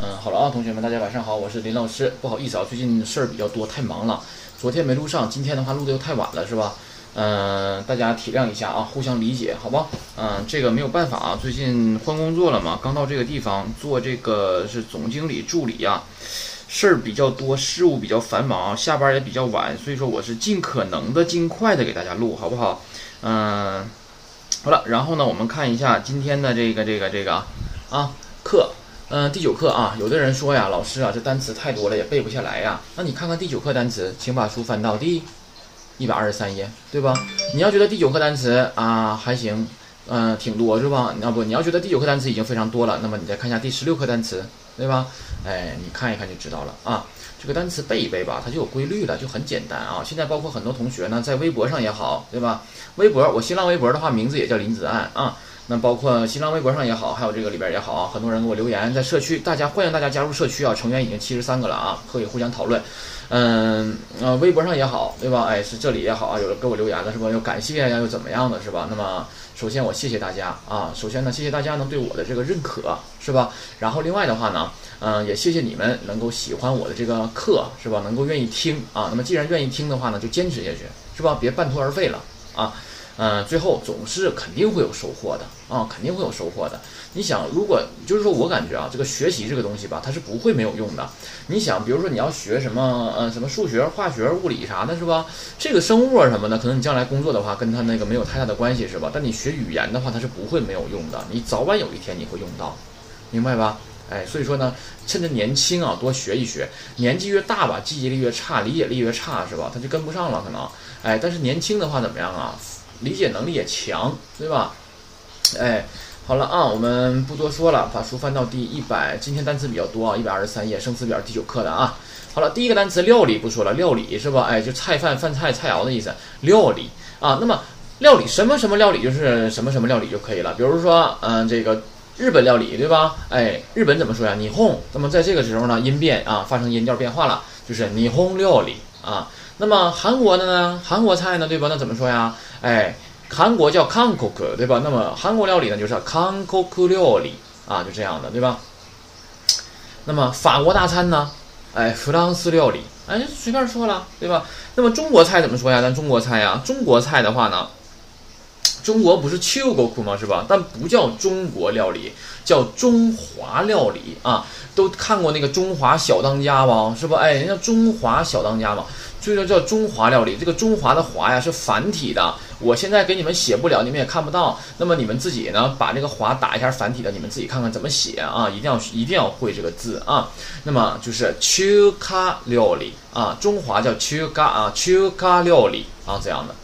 嗯，好了啊，同学们，大家晚上好，我是林老师。不好意思啊，最近事儿比较多，太忙了。昨天没录上，今天的话录的又太晚了，是吧？嗯，大家体谅一下啊，互相理解，好吧？嗯，这个没有办法啊，最近换工作了嘛，刚到这个地方做这个是总经理助理呀，事儿比较多，事务比较繁忙，下班也比较晚，所以说我是尽可能的尽快的给大家录，好不好？嗯，好了，然后呢，我们看一下今天的这个这个这个啊课。嗯，第九课啊，有的人说呀，老师啊，这单词太多了，也背不下来呀。那你看看第九课单词，请把书翻到第一百二十三页，对吧？你要觉得第九课单词啊还行，嗯，挺多是吧？要不你要觉得第九课单词已经非常多了，那么你再看一下第十六课单词，对吧？哎，你看一看就知道了啊。这个单词背一背吧，它就有规律了，就很简单啊。现在包括很多同学呢，在微博上也好，对吧？微博，我新浪微博的话，名字也叫林子岸啊。那包括新浪微博上也好，还有这个里边也好啊，很多人给我留言，在社区，大家欢迎大家加入社区啊，成员已经七十三个了啊，可以互相讨论。嗯，呃，微博上也好，对吧？哎，是这里也好啊，有人给我留言了，是吧？又感谢呀，又怎么样的，是吧？那么，首先我谢谢大家啊，首先呢，谢谢大家能对我的这个认可，是吧？然后另外的话呢，嗯，也谢谢你们能够喜欢我的这个课，是吧？能够愿意听啊。那么既然愿意听的话呢，就坚持下去，是吧？别半途而废了啊。嗯，最后总是肯定会有收获的啊，肯定会有收获的。你想，如果就是说我感觉啊，这个学习这个东西吧，它是不会没有用的。你想，比如说你要学什么，呃，什么数学、化学、物理啥的，是吧？这个生物啊什么的，可能你将来工作的话，跟它那个没有太大的关系，是吧？但你学语言的话，它是不会没有用的。你早晚有一天你会用到，明白吧？哎，所以说呢，趁着年轻啊，多学一学。年纪越大吧，记忆力越差，理解力越差，是吧？他就跟不上了，可能。哎，但是年轻的话怎么样啊？理解能力也强，对吧？哎，好了啊，我们不多说了，把书翻到第一百。今天单词比较多啊，一百二十三页，生词表第九课的啊。好了，第一个单词料理不说了，料理是吧？哎，就菜饭饭菜菜肴的意思，料理啊。那么料理什么什么料理就是什么什么料理就可以了。比如说，嗯，这个日本料理对吧？哎，日本怎么说呀？霓虹。那么在这个时候呢，音变啊，发生音调变化了，就是霓虹料理啊。那么韩国的呢？韩国菜呢？对吧？那怎么说呀？哎，韩国叫 Kangkok，对吧？那么韩国料理呢，就是 Kangkok 料理啊，就这样的，对吧？那么法国大餐呢？哎，弗朗斯料理，哎，随便说了，对吧？那么中国菜怎么说呀？咱中国菜呀，中国菜的话呢，中国不是 c h i g 吗？是吧？但不叫中国料理，叫中华料理啊。都看过那个《中华小当家》吧？是不？哎，人家《中华小当家》嘛。所以说叫中华料理，这个中华的华呀是繁体的，我现在给你们写不了，你们也看不到。那么你们自己呢，把这个华打一下繁体的，你们自己看看怎么写啊，一定要一定要会这个字啊。那么就是秋卡料理啊，中华叫秋卡啊，秋卡料理啊这样的。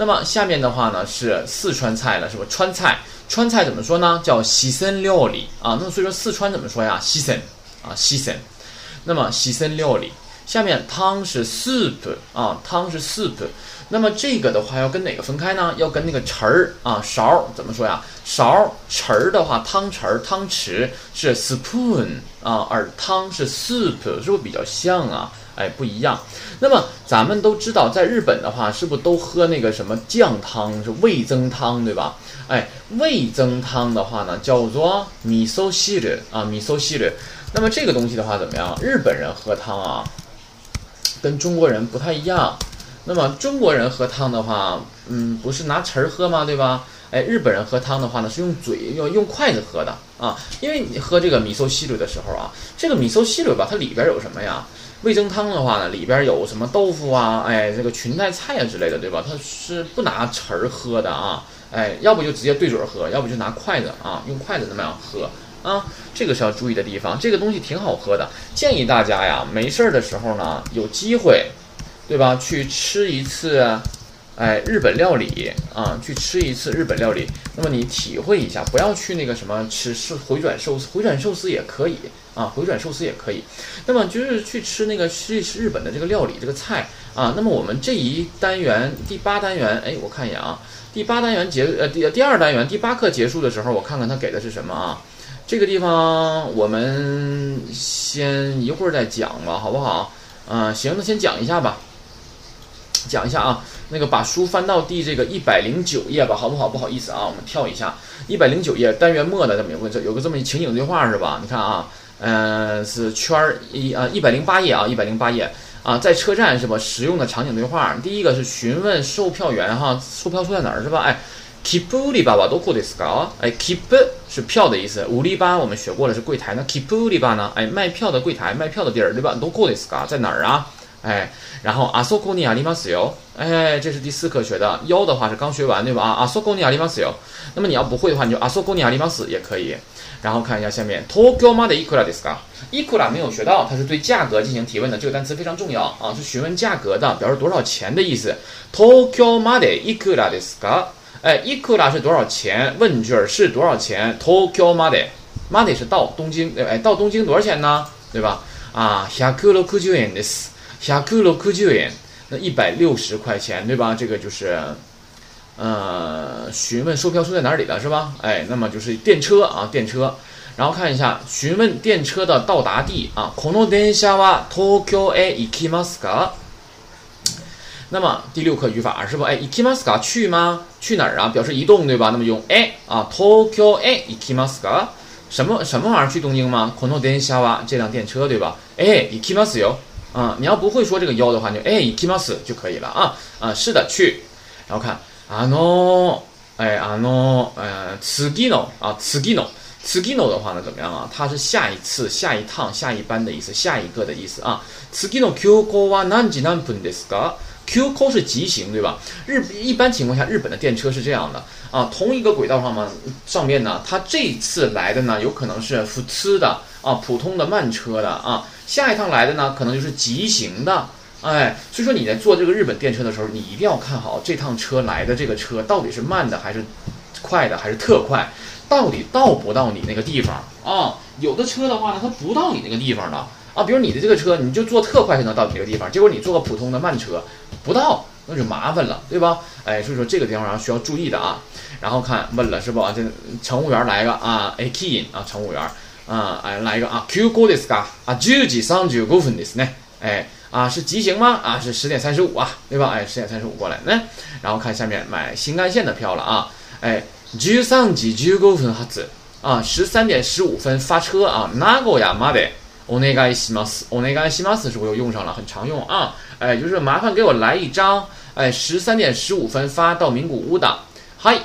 那么下面的话呢是四川菜了，是不？川菜，川菜怎么说呢？叫西森料理啊。那么所以说四川怎么说呀？西森啊，西森。那么西森料理。下面汤是 soup 啊，汤是 soup，那么这个的话要跟哪个分开呢？要跟那个匙儿啊勺怎么说呀？勺匙儿的话，汤匙儿汤匙是 spoon 啊，而汤是 soup，是不是比较像啊？哎，不一样。那么咱们都知道，在日本的话，是不是都喝那个什么酱汤，是味增汤，对吧？哎，味增汤的话呢，叫做 miso shiru 啊，miso shiru。那么这个东西的话怎么样？日本人喝汤啊？跟中国人不太一样，那么中国人喝汤的话，嗯，不是拿匙儿喝吗？对吧？哎，日本人喝汤的话呢，是用嘴用用筷子喝的啊。因为你喝这个米寿西鲁的时候啊，这个米寿西鲁吧，它里边有什么呀？味增汤的话呢，里边有什么豆腐啊，哎，这个裙带菜啊之类的，对吧？它是不拿匙儿喝的啊，哎，要不就直接对嘴喝，要不就拿筷子啊，用筷子那么样喝。啊，这个是要注意的地方。这个东西挺好喝的，建议大家呀，没事儿的时候呢，有机会，对吧？去吃一次，哎，日本料理啊，去吃一次日本料理。那么你体会一下，不要去那个什么吃是回转寿司，回转寿司也可以啊，回转寿司也可以。那么就是去吃那个吃吃日本的这个料理这个菜啊。那么我们这一单元第八单元，哎，我看一眼啊，第八单元结呃第第二单元第八课结束的时候，我看看他给的是什么啊？这个地方我们先一会儿再讲吧，好不好？嗯，行，那先讲一下吧，讲一下啊。那个把书翻到第这个一百零九页吧，好不好？不好意思啊，我们跳一下一百零九页单元末的这么有个这有个这么一情景对话是吧？你看啊，嗯，是圈儿一啊一百零八页啊，一百零八页啊，在车站是吧？使用的场景对话，第一个是询问售票员哈，售票处在哪儿是吧？哎，keep 里巴巴都库的 s k 哎，keep 是票的意思，五里巴我们学过了是柜台，那 keep 里巴呢？哎，卖票的柜台，卖票的地儿对吧？都库的 s k 在哪儿啊？哎，然后阿索库尼亚里马斯哟，哎，这是第四课学的，幺的话是刚学完对吧？啊，阿索库尼亚里马斯哟，那么你要不会的话，你就阿索库尼亚里马斯也可以。然后看一下下面，Tokyo ma de ikura desu ka？ikura 没有学到，它是对价格进行提问的，这个单词非常重要啊，是询问价格的，表示多少钱的意思。Tokyo ma de ikura desu ka？哎，ikura 是多少钱？问句是多少钱？Tokyo ma de，ma de 是到东京，哎，到东京多少钱呢？对吧？啊，百六十元です，百六十元，那一百六十块钱，对吧？这个就是。呃，询问售票处在哪里了，是吧？哎，那么就是电车啊，电车。然后看一下，询问电车的到达地啊。この電車は東京へ行きますか？那么第六课语法是不？哎，行きますか？去吗？去哪儿啊？表示移动，对吧？那么用え啊，東京へ行きますか？什么什么玩意儿去东京吗？この電車は这辆电车，对吧？哎，行きますよ。 啊，你要不会说这个腰的话，就哎，行きます就可以了啊。啊，是的，去。然后看。あの，哎，あの，呃，次ぎの啊，次ぎの，次ぎの的话呢，怎么样啊？它是下一次、下一趟、下一班的意思，下一个的意思啊。次ぎの急行は何時何分ですか？急行是急行，对吧？日一般情况下，日本的电车是这样的啊，同一个轨道上嘛，上面呢，它这次来的呢，有可能是普通的啊，普通的慢车的啊， 下一趟来的呢，可能就是急行的。哎，所以说你在坐这个日本电车的时候，你一定要看好这趟车来的这个车到底是慢的还是快的，还是特快，到底到不到你那个地方啊？有的车的话呢，它不到你那个地方的啊。比如你的这个车，你就坐特快才能到你那个地方，结果你坐个普通的慢车不到，那就麻烦了，对吧？哎，所以说这个地方上需要注意的啊。然后看问了是不？这乘务员来一个啊，A key 啊，乘务员啊，哎来一个啊，Q 号ですか？啊，十時三十五分ですね。哎。啊，是急行吗？啊，是十点三十五啊，对吧？哎，十点三十五过来呢。然后看下面买新干线的票了啊。哎，十三時十五分発啊，十三点十五分发车啊。名古屋までお願いします。お願いします是不是又用上了？很常用啊。哎，就是麻烦给我来一张。哎，十三点十五分发到名古屋的。嗨，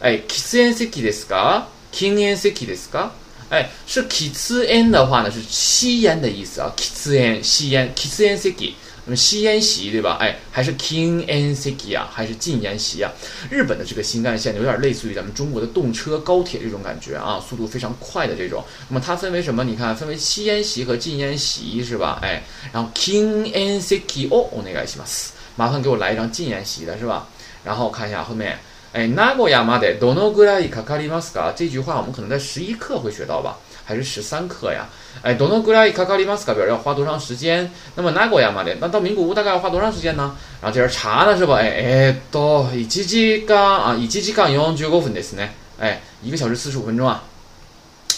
哎，喫煙席ですか？禁煙席ですか？ 哎，是 k i t s u n 的话呢，是吸烟的意思啊。k i t s u n 吸烟 k i t s u n siki，那么吸烟席对吧？哎，还是 kin an siki 啊，还是禁烟席啊？日本的这个新干线有点类似于咱们中国的动车、高铁这种感觉啊，速度非常快的这种。那么它分为什么？你看，分为吸烟席和禁烟席是吧？哎，然后 kin an siki，哦，我那个什么，麻烦给我来一张禁烟席的是吧？然后看一下后面。哎，名古屋までどのぐらいかかりますか？这句话我们可能在十一课会学到吧，还是十三课呀？哎，どのぐらいかかりますか？表示要花多长时间？那么名古屋まで，那到名古屋大概要花多长时间呢？然后这人查了是吧？哎哎，到一時間啊，一時間四十五分ですね。哎，一个小时四十五分钟啊。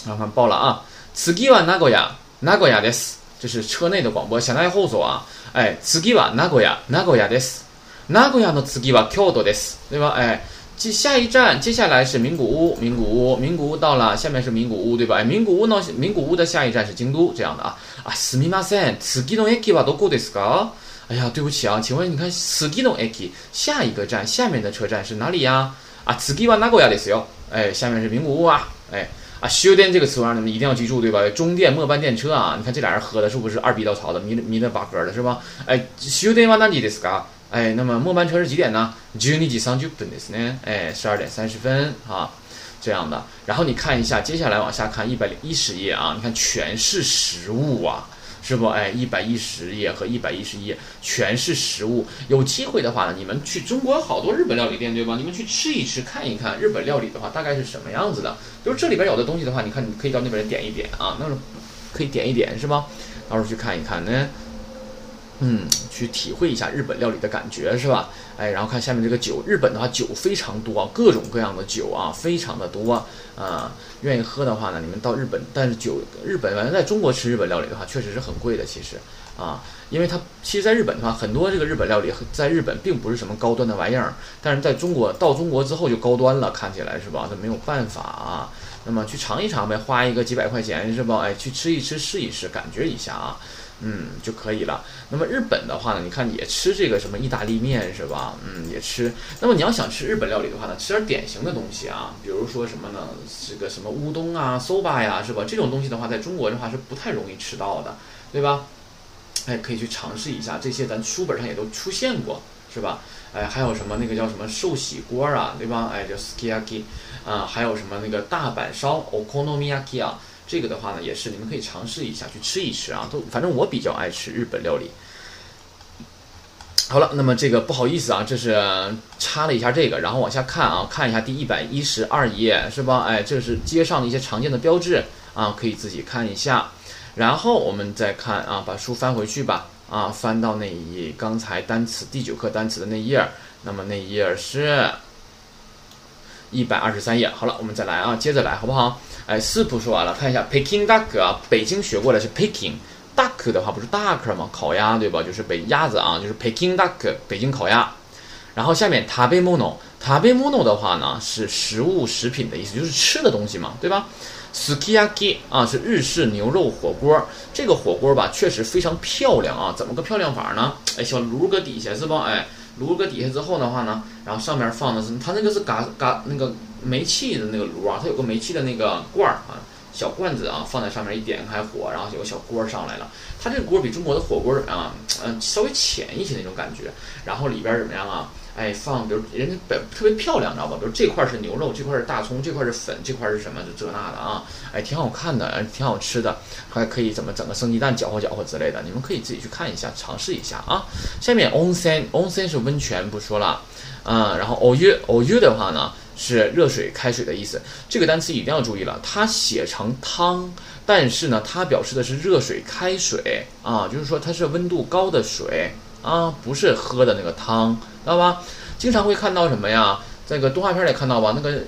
然后看报了啊，次は名古屋、名古屋です。这是车内的广播，車内放送啊。哎，次は名古屋、名古屋です。名古屋の次は京都です，对吧？哎。 接下一站，接下来是名古屋，名古屋，名古屋到了，下面是名古屋，对吧？哎，名古屋呢？名古屋的下一站是京都，这样的啊啊。すみません、次の駅はどこですか？哎呀，对不起啊，请问你看次の駅下一个站，下面的车站是哪里呀？啊，次は名古屋ですよ。哎，下面是名古屋啊。哎啊，終電这个词啊，你们一定要记住，对吧？终电末班电车啊，你看这俩人喝的是不是二逼稻草的，迷迷的八哥的是吧？哎，終電は何時ですか？ 哎，那么末班车是几点呢？十二時三十分ですね。哎，十二点三十分啊，这样的。然后你看一下，接下来往下看一百零一十页啊，你看全是食物啊，是不？哎，一百一十页和一百一十页全是食物。有机会的话呢，你们去中国好多日本料理店，对吧？你们去吃一吃，看一看日本料理的话大概是什么样子的。就是这里边有的东西的话，你看你可以到那边点一点啊，那种可以点一点是吧？到时候去看一看呢。 嗯，去体会一下日本料理的感觉是吧？哎，然后看下面这个酒，日本的话酒非常多，各种各样的酒啊，非常的多啊。愿意喝的话呢，你们到日本，但是酒日本反正在中国吃日本料理的话，确实是很贵的，其实啊，因为它其实在日本的话，很多这个日本料理在日本并不是什么高端的玩意儿，但是在中国到中国之后就高端了，看起来是吧？这没有办法啊。那么去尝一尝呗，花一个几百块钱是吧？哎，去吃一吃，试一试，感觉一下啊。嗯，就可以了。那么日本的话呢，你看也吃这个什么意大利面是吧？嗯，也吃。那么你要想吃日本料理的话呢，吃点典型的东西啊，比如说什么呢？这个什么乌冬啊、soba 呀，是吧？这种东西的话，在中国的话是不太容易吃到的，对吧？哎，可以去尝试一下。这些咱书本上也都出现过，是吧？哎，还有什么那个叫什么寿喜锅啊，对吧？哎，叫 sukiyaki 啊，还有什么那个大阪烧 okonomiyaki 啊。这个的话呢，也是你们可以尝试一下去吃一吃啊，都反正我比较爱吃日本料理。好了，那么这个不好意思啊，这是插了一下这个，然后往下看啊，看一下第一百一十二页是吧？哎，这是街上的一些常见的标志啊，可以自己看一下。然后我们再看啊，把书翻回去吧啊，翻到那一刚才单词第九课单词的那页，那么那一页是一百二十三页。好了，我们再来啊，接着来好不好？哎，四步说完了，看一下 Peking duck 啊，北京学过来是 Peking duck 的话不是 duck 吗？烤鸭对吧？就是北鸭子啊，就是 Peking duck 北京烤鸭。然后下面 tabemono，tabemono 的话呢是食物食品的意思，就是吃的东西嘛，对吧？Sukiyaki 啊是日式牛肉火锅，这个火锅吧确实非常漂亮啊，怎么个漂亮法呢？哎，小炉搁底下是吧？哎，炉搁底下之后的话呢，然后上面放的是它那个是嘎嘎那个。煤气的那个炉啊，它有个煤气的那个罐儿啊，小罐子啊，放在上面一点开火，然后有个小锅上来了。它这个锅比中国的火锅啊，嗯，稍微浅一些那种感觉。然后里边怎么样啊？哎，放比如人家本特别漂亮，你知道吧？比如这块是牛肉，这块是大葱，这块是粉，这块是什么？就这那的啊，哎，挺好看的，挺好吃的，还可以怎么整个生鸡蛋搅和搅和之类的。你们可以自己去看一下，尝试一下啊。下面 onsen，onsen 是温泉，不说了，嗯，然后 oyu，oyu 的话呢？是热水、开水的意思。这个单词一定要注意了，它写成汤，但是呢，它表示的是热水、开水啊，就是说它是温度高的水啊，不是喝的那个汤，知道吧？经常会看到什么呀？这个动画片里看到吧？那个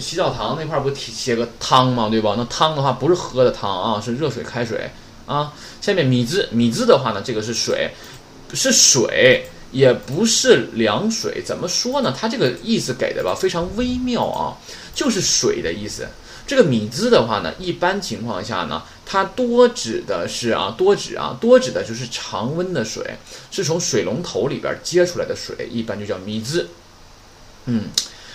洗澡堂那块不写个汤吗？对吧？那汤的话不是喝的汤啊，是热水、开水啊。下面米字，米字的话呢，这个是水，是水。也不是凉水，怎么说呢？它这个意思给的吧，非常微妙啊，就是水的意思。这个米兹的话呢，一般情况下呢，它多指的是啊，多指啊，多指的就是常温的水，是从水龙头里边接出来的水，一般就叫米兹。嗯，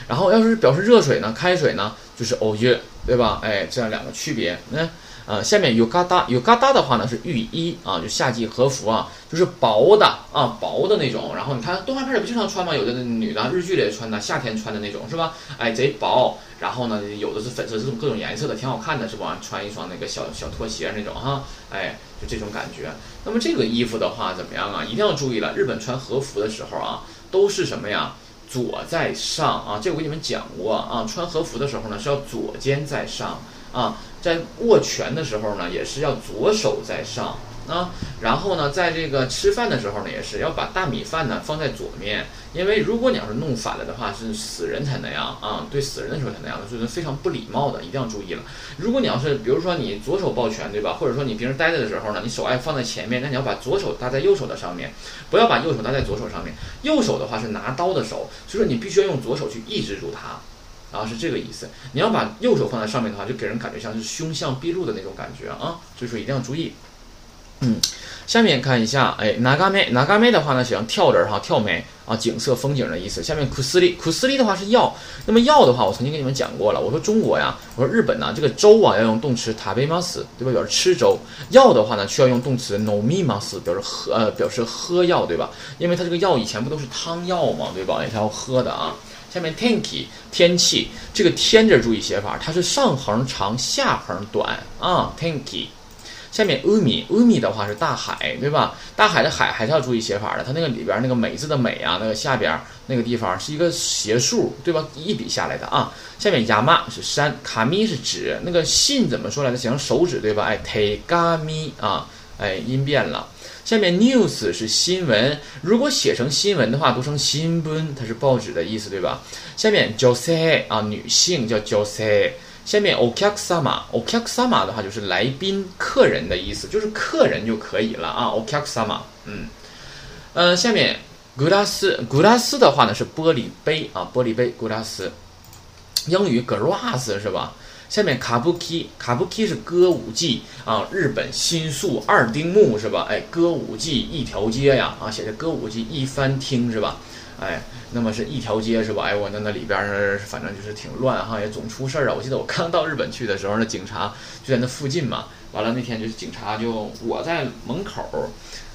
然后要是表示热水呢，开水呢，就是欧约，对吧？哎，这样两个区别，嗯。呃，下面有嘎达，有嘎达的话呢是浴衣啊，就夏季和服啊，就是薄的啊，薄的那种。然后你看动画片里不经常穿吗？有的女的日剧里穿的，夏天穿的那种是吧？哎，贼薄。然后呢，有的是粉色，这种各种颜色的，挺好看的，是吧？穿一双那个小小拖鞋那种哈，哎，就这种感觉。那么这个衣服的话怎么样啊？一定要注意了，日本穿和服的时候啊，都是什么呀？左在上啊，这我给你们讲过啊，穿和服的时候呢是要左肩在上啊。在握拳的时候呢，也是要左手在上啊。然后呢，在这个吃饭的时候呢，也是要把大米饭呢放在左面，因为如果你要是弄反了的话，是死人才那样啊。对死人的时候才那样的，所以非常不礼貌的，一定要注意了。如果你要是比如说你左手抱拳，对吧？或者说你平时待着的时候呢，你手爱放在前面，那你要把左手搭在右手的上面，不要把右手搭在左手上面。右手的话是拿刀的手，所以说你必须要用左手去抑制住它。然后是这个意思，你要把右手放在上面的话，就给人感觉像是凶相毕露的那种感觉啊，所以说一定要注意。嗯，下面看一下，哎，哪嘎梅，哪嘎梅的话呢，写成跳人哈，跳梅啊，景色风景的意思。下面库斯利，库斯利的话是药，那么药的话，我曾经跟你们讲过了，我说中国呀，我说日本呢，这个粥啊要用动词塔贝马斯，对吧？表示吃粥。药的话呢，需要用动词 no mi mas，表示喝，呃，表示喝药，对吧？因为它这个药以前不都是汤药嘛，对吧？也是要喝的啊。下面 tenki 天气，这个天字注意写法，它是上横长，下横短啊。tenki 下面 umi，umi 的话是大海，对吧？大海的海还是要注意写法的，它那个里边那个美字的美啊，那个下边那个地方是一个斜竖，对吧？一笔下来的啊。下面 yama 是山，卡咪是指那个信怎么说来着？写成手指，对吧？哎，tegami 啊，哎，音变了。下面 news 是新闻，如果写成新闻的话，读成新闻，它是报纸的意思，对吧？下面 jose 啊，女性叫 jose。下面 okaksama，okaksama 的话就是来宾、客人的意思，就是客人就可以了啊。okaksama，嗯，呃，下面 glass，glass 的话呢是玻璃杯啊，玻璃杯 glass。英语 glass 是吧？下面卡布 k 卡布 k 是歌舞伎啊，日本新宿二丁目是吧？哎，歌舞伎一条街呀，啊，写着歌舞伎一番厅是吧？哎，那么是一条街是吧？哎，我那那里边儿反正就是挺乱哈，也总出事儿啊。我记得我刚到日本去的时候，那警察就在那附近嘛。完了那天就是警察就我在门口，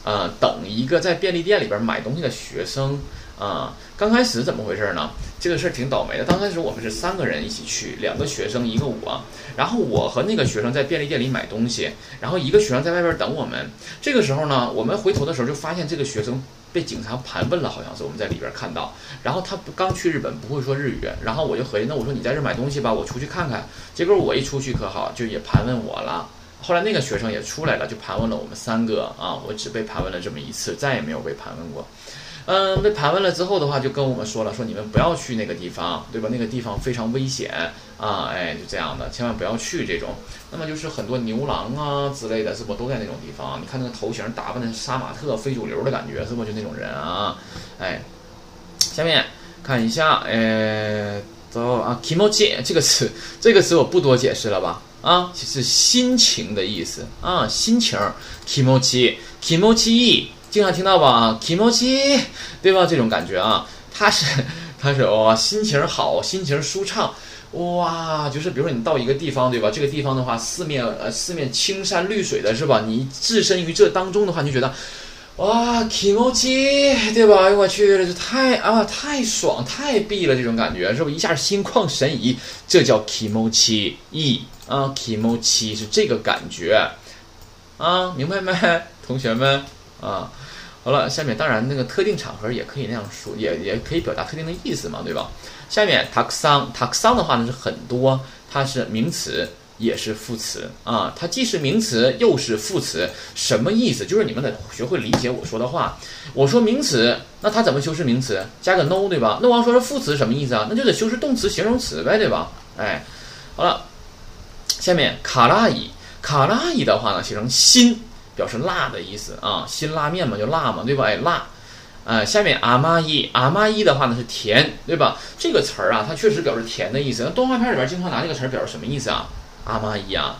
呃，等一个在便利店里边买东西的学生啊。刚开始怎么回事呢？这个事儿挺倒霉的。刚开始我们是三个人一起去，两个学生一个我，然后我和那个学生在便利店里买东西，然后一个学生在外边等我们。这个时候呢，我们回头的时候就发现这个学生。被警察盘问了，好像是我们在里边看到。然后他不刚去日本，不会说日语。然后我就合计，那我说你在这买东西吧，我出去看看。结果我一出去可好，就也盘问我了。后来那个学生也出来了，就盘问了我们三个啊。我只被盘问了这么一次，再也没有被盘问过。嗯，被盘问了之后的话，就跟我们说了，说你们不要去那个地方，对吧？那个地方非常危险啊！哎，就这样的，千万不要去这种。那么就是很多牛郎啊之类的，是不都在那种地方？你看那个头型打扮的杀马特、非主流的感觉，是不就那种人啊？哎，下面看一下，哎，走啊，kimochi 这个词，这个词我不多解释了吧？啊，是心情的意思啊，心情，kimochi，kimochi。经常听到吧啊，kimochi，对吧？这种感觉啊，它是，它是哇，心情好，心情舒畅，哇，就是比如说你到一个地方，对吧？这个地方的话，四面呃四面青山绿水的是吧？你置身于这当中的话，你就觉得，哇，kimochi，对吧？哎我去，这太啊太爽太闭了，这种感觉是不是一下心旷神怡？这叫 kimochi，啊，kimochi 是这个感觉，啊，明白没，同学们啊？好了，下面当然那个特定场合也可以那样说，也也可以表达特定的意思嘛，对吧？下面 takson takson 的话呢是很多，它是名词也是副词啊，它既是名词又是副词，什么意思？就是你们得学会理解我说的话。我说名词，那它怎么修饰名词？加个 no，对吧？那我要说是副词什么意思啊？那就得修饰动词、形容词呗，对吧？哎，好了，下面卡拉伊，卡拉伊的话呢写成辛。表示辣的意思啊，辛拉面嘛，就辣嘛，对吧？哎，辣，呃，下面阿妈伊，阿妈伊的话呢是甜，对吧？这个词儿啊，它确实表示甜的意思。那动画片里边经常拿这个词儿表示什么意思啊？阿妈伊啊，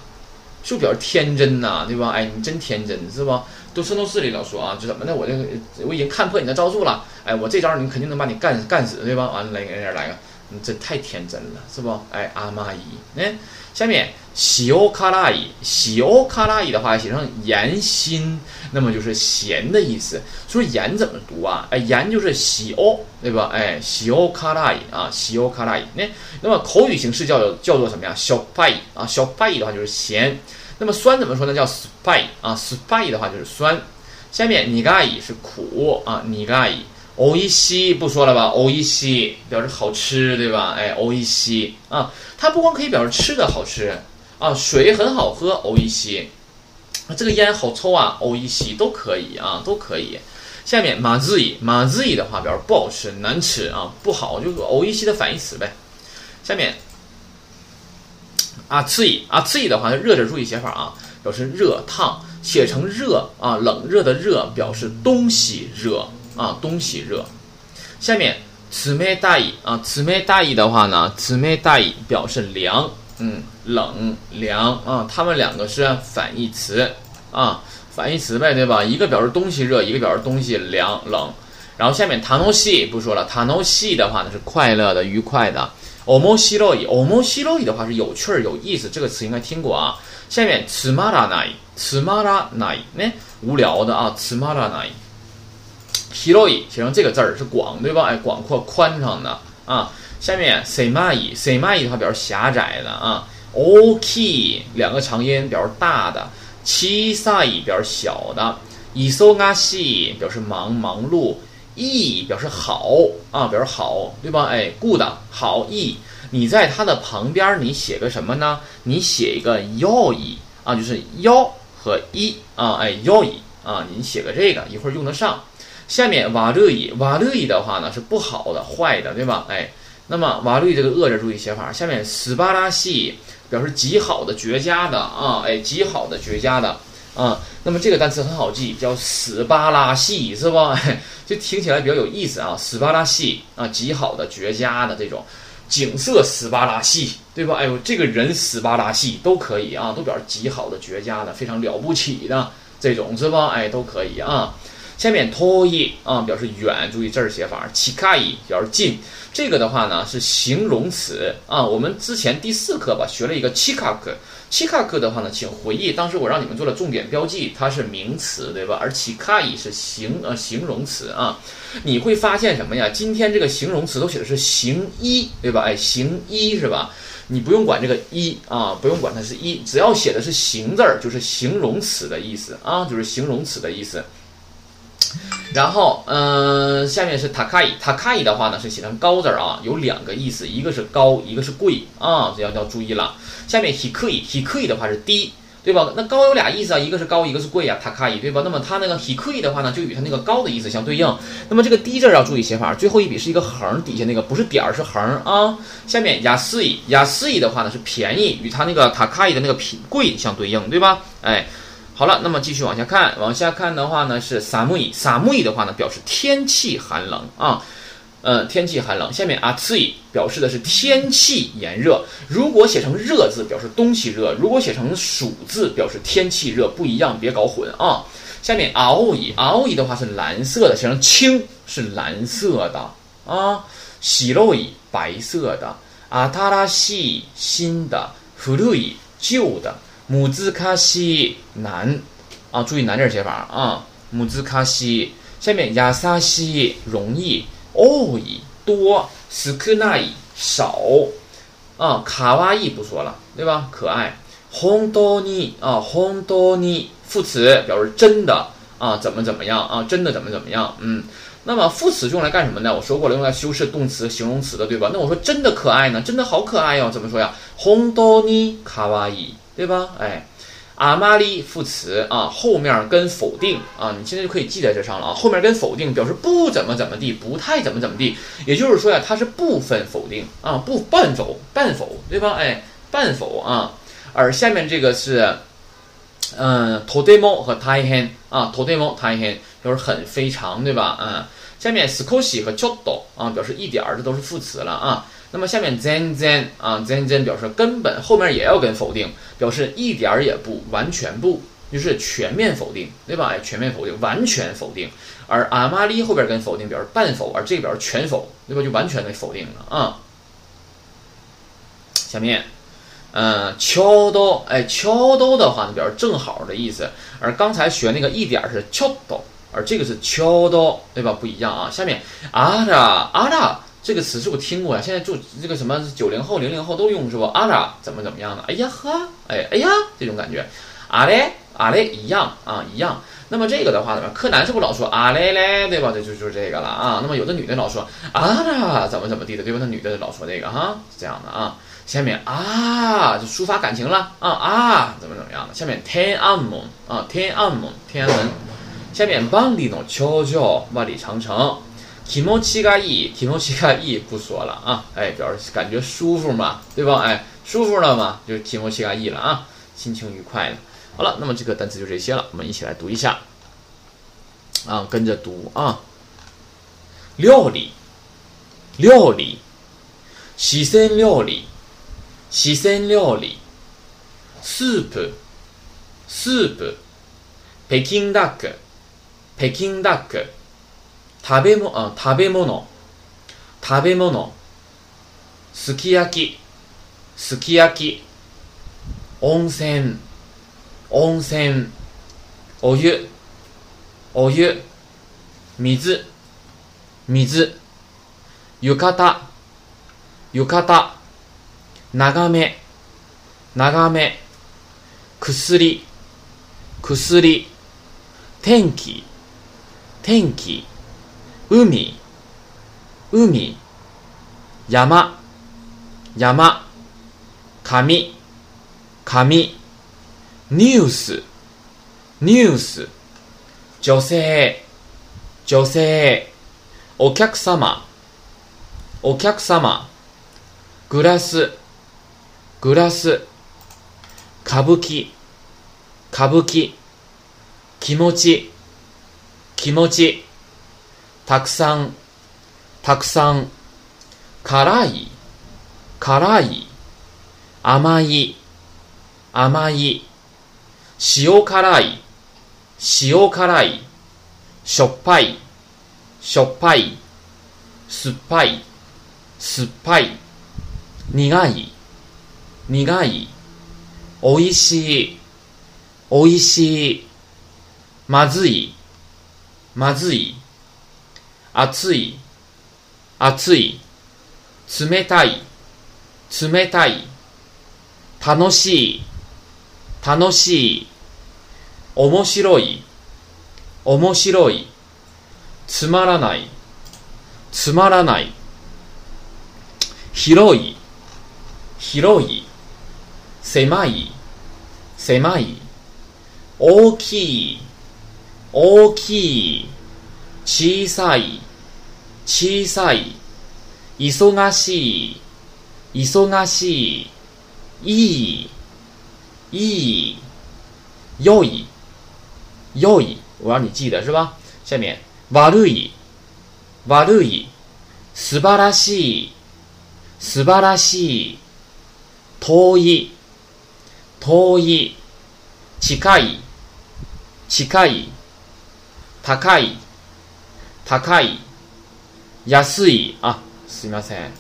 是不表示天真呐，对吧？哎，你真天真，是不？都圣斗士里老说啊，就怎么的，我这个我已经看破你的招数了，哎，我这招你肯定能把你干干死，对吧？完了来给人来个，你这太天真了，是不？哎，阿妈伊，哎。下面喜欧卡拉伊，喜欧卡拉伊的话写成盐心，那么就是咸的意思。所以盐怎么读啊？哎，盐就是喜欧，对吧？哎，喜欧卡拉伊啊，喜欧卡拉伊。那那么口语形式叫叫做什么呀？小拜啊，小拜的话就是咸。那么酸怎么说呢？叫 spy 啊，spy 的话就是酸。下面尼嘎伊是苦啊，尼嘎伊。欧伊西不说了吧，欧伊西表示好吃，对吧？哎，欧伊西啊，它不光可以表示吃的好吃啊，水很好喝，欧伊西，这个烟好抽啊，欧伊西都可以啊，都可以。下面马自伊，马自伊的话表示不好吃、难吃啊，不好就是欧伊西的反义词呗。下面啊，次伊啊，次伊的话，热着注意写法啊，表示热烫，写成热啊，冷热的热表示东西热。啊，东西热。下面慈眉大意啊，慈眉大意的话呢，慈眉大意表示凉，嗯，冷凉啊，它们两个是反义词啊，反义词呗，对吧？一个表示东西热，一个表示东西凉冷。然后下面塔诺西不说了，塔诺西的话呢是快乐的、愉快的。欧莫西洛伊，欧莫西洛伊的话是有趣儿、有意思，这个词应该听过啊。下面此马拉奈，此马拉奈，那无聊的啊，此马拉奈。hiroi 写成这个字儿是广，对吧？哎，广阔、宽敞的啊。下面 semai，semai 的话表示狭窄的啊。ok 两个长音表示大的。chisai 表示小的。isogashi 表示忙、忙碌。e 表示好啊，表示好，对吧？哎，good 好 e。你在它的旁边，你写个什么呢？你写一个 yoi 啊，就是腰和一啊，哎 yoi 啊，你写个这个，一会儿用得上。下面瓦勒伊，瓦勒伊的话呢是不好的、坏的，对吧？哎，那么瓦勒这个恶着注意写法。下面斯巴拉西表示极好的、绝佳的啊，哎，极好的、绝佳的啊。那么这个单词很好记，叫斯巴拉西，是吧？就听起来比较有意思啊。斯巴拉西啊，极好的、绝佳的这种景色，斯巴拉西对吧？哎呦，这个人斯巴达系都可以啊，都表示极好的、绝佳的、非常了不起的这种是吧？哎，都可以啊。下面 to 伊啊，表示远，注意这儿写法。chikai 表示近，这个的话呢是形容词啊。我们之前第四课吧学了一个奇卡克，奇卡克的话呢，请回忆当时我让你们做了重点标记，它是名词对吧？而奇卡伊是形呃形容词啊。你会发现什么呀？今天这个形容词都写的是形一对吧？哎，形一是吧？你不用管这个一啊，不用管它是一，只要写的是形字儿，就是形容词的意思啊，就是形容词的意思。然后，嗯，下面是塔卡伊，塔卡伊的话呢是写成高字儿啊，有两个意思，一个是高，一个是贵啊，这要要注意了。下面 hikui，hikui 的话是低，对吧？那高有俩意思啊，一个是高，一个是贵呀，塔卡伊，对吧？那么它那个 hikui 的话呢，就与它那个高的意思相对应。那么这个低字要注意写法，最后一笔是一个横，底下那个不是点儿是横啊。下面雅思伊，雅思伊的话呢是便宜，与它那个塔卡伊的那个品贵相对应，对吧？哎。好了，那么继续往下看，往下看的话呢是萨木伊，萨木伊的话呢表示天气寒冷啊，呃，天气寒冷。下面阿茨伊表示的是天气炎热，如果写成热字表示东西热，如果写成暑字表示天气热，不一样，别搞混啊。下面奥伊，奥伊的话是蓝色的，写成青是蓝色的啊，喜洛伊白色的，阿塔拉西新的，古鲁伊旧的。母字卡西难啊，注意难点写法啊。母字卡西下面亚萨西容易哦伊多斯克奈伊少啊。卡哇伊不说了，对吧？可爱。红多尼啊，红多尼副词表示真的啊，怎么怎么样啊？真的怎么怎么样？嗯。那么副词用来干什么呢？我说过了，用来修饰动词、形容词的，对吧？那我说真的可爱呢？真的好可爱哟，怎么说呀？红多尼卡哇伊。对吧？哎，阿玛丽副词啊，后面跟否定啊，你现在就可以记在这上了啊。后面跟否定表示不怎么怎么地，不太怎么怎么地，也就是说呀，它是部分否定啊，不半否半否，对吧？哎，半否啊。而下面这个是，嗯，todemo 和 taihen 啊，todemo taihen 表示很非常，对吧？嗯，下面 skoshi 和 chodo 啊，表示一点儿，这都是副词了啊。那么下面 zen zen 啊 zen zen 表示根本后面也要跟否定，表示一点儿也不完全不，就是全面否定，对吧？哎，全面否定，完全否定。而阿玛丽后边跟否定表示半否，而这个表示全否，对吧？就完全的否定了啊。下面，嗯，敲刀，哎，敲刀的话呢，表示正好的意思。而刚才学那个一点是敲刀，而这个是敲刀，对吧？不一样啊。下面阿拉阿拉。这个词是不是听过呀？现在就这个什么九零后、零零后都用是不？阿拉怎么怎么样的？哎呀呵，哎哎呀，这种感觉，阿嘞阿嘞一样啊一样。那么这个的话呢，柯南是不是老说阿嘞嘞，对吧？这就就是这个了啊。那么有的女的老说阿拉怎么怎么地的，对吧？那女的老说这个哈，是这样的啊。下面啊，就抒发感情了啊啊，怎么怎么样的？下面天安门啊，天安门，天安门。下面万里の長城，万里长城。提莫七嘎伊，提莫七嘎伊不说了啊，哎，表示感觉舒服嘛，对吧？哎，舒服了嘛，就是提莫七嘎伊了啊，心情愉快了。好了，那么这个单词就这些了，我们一起来读一下啊，跟着读啊。料理，料理，西生料理，西生料理，soup，soup，北京 duck，北京 duck。食べ物、あ、食べ物、食べ物、すき焼き、すき焼き、温泉、温泉、お湯、お湯、水、水、浴衣、浴衣、長め、長め、薬、薬、天気、天気、海、海、山、山、紙、紙、ニュース、ニュース、女性、女性、お客様、お客様、グラス、グラス、歌舞伎、歌舞伎、気持ち、気持ち、たくさん、たくさん、辛い、辛い、甘い、甘い、塩辛い、塩辛い、しょっぱい、しょっぱい、酸っぱい、酸っぱい、苦い、苦い、おいしい、おいしい、まずい、まずい、熱い、熱い、冷たい、冷たい、楽しい、楽しい、面白い、面白い、つまらない、つまらない、広い、広い、狭い、狭い、大きい、大きい、小さい、小さい、忙しい、忙しい、いい、いい、良い、良い，我让你记得是吧？下面悪い、悪い、素晴らしい、素晴らしい、遠い、遠い、近い、近い、高い、高い、安い、あ、すみません。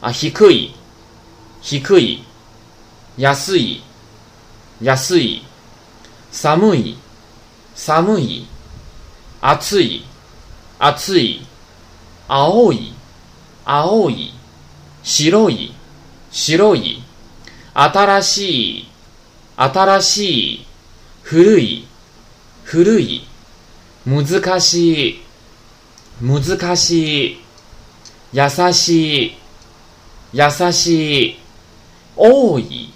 あ、低い、低い、安い、安い、寒い、寒い、暑い、暑い、青い、青い、白い、白い、新しい、新しい、古い、古い、難しい、難しい、優しい、優しい、多い、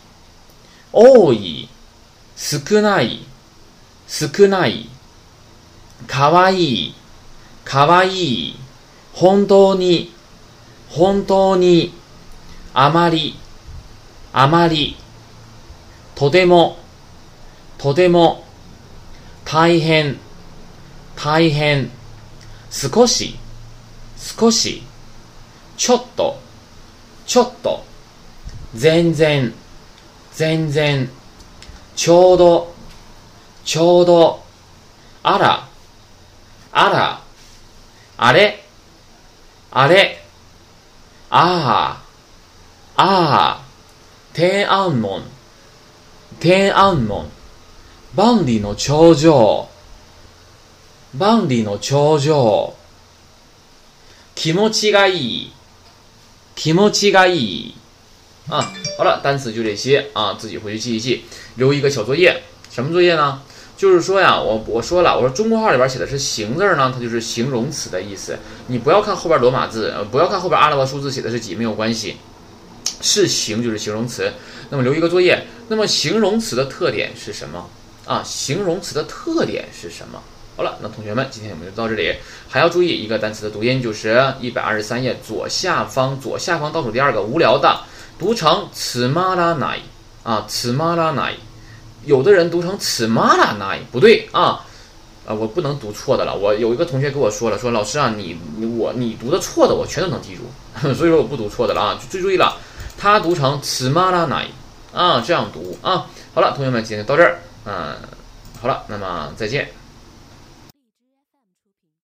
多い、少ない、少ない、かわいい、かわいい、本当に、本当に、あまり、あまり、とても、とても、大変、大変、少し、少し、ちょっと、ちょっと、全然、全然、ちょうど、ちょうど、あら、あら、あれ、あれ、ああ、ああ、天安門、天安門、万里の長城、万里の長城、気持ちがいい，気持ちがいい。啊，好了，单词就这些啊，自己回去记一记，留一个小作业。什么作业呢？就是说呀，我我说了，我说中国话里边写的是“形”字呢，它就是形容词的意思。你不要看后边罗马字，呃，不要看后边阿拉伯数字写的是几，没有关系，是形就是形容词。那么留一个作业，那么形容词的特点是什么啊？形容词的特点是什么？ 好了，那同学们，今天我们就到这里。还要注意一个单词的读音，就是一百二十三页左下方左下方倒数第二个无聊的，读成此马拉奈啊，此马拉奈。有的人读成此马拉奈，不对啊，啊，我不能读错的了。我有一个同学跟我说了，说老师啊，你你我你读的错的，我全都能记住，所以说我不读错的了啊。最注意了，他读成此马拉奈啊，这样读啊。好了，同学们，今天到这儿，嗯，好了，那么再见。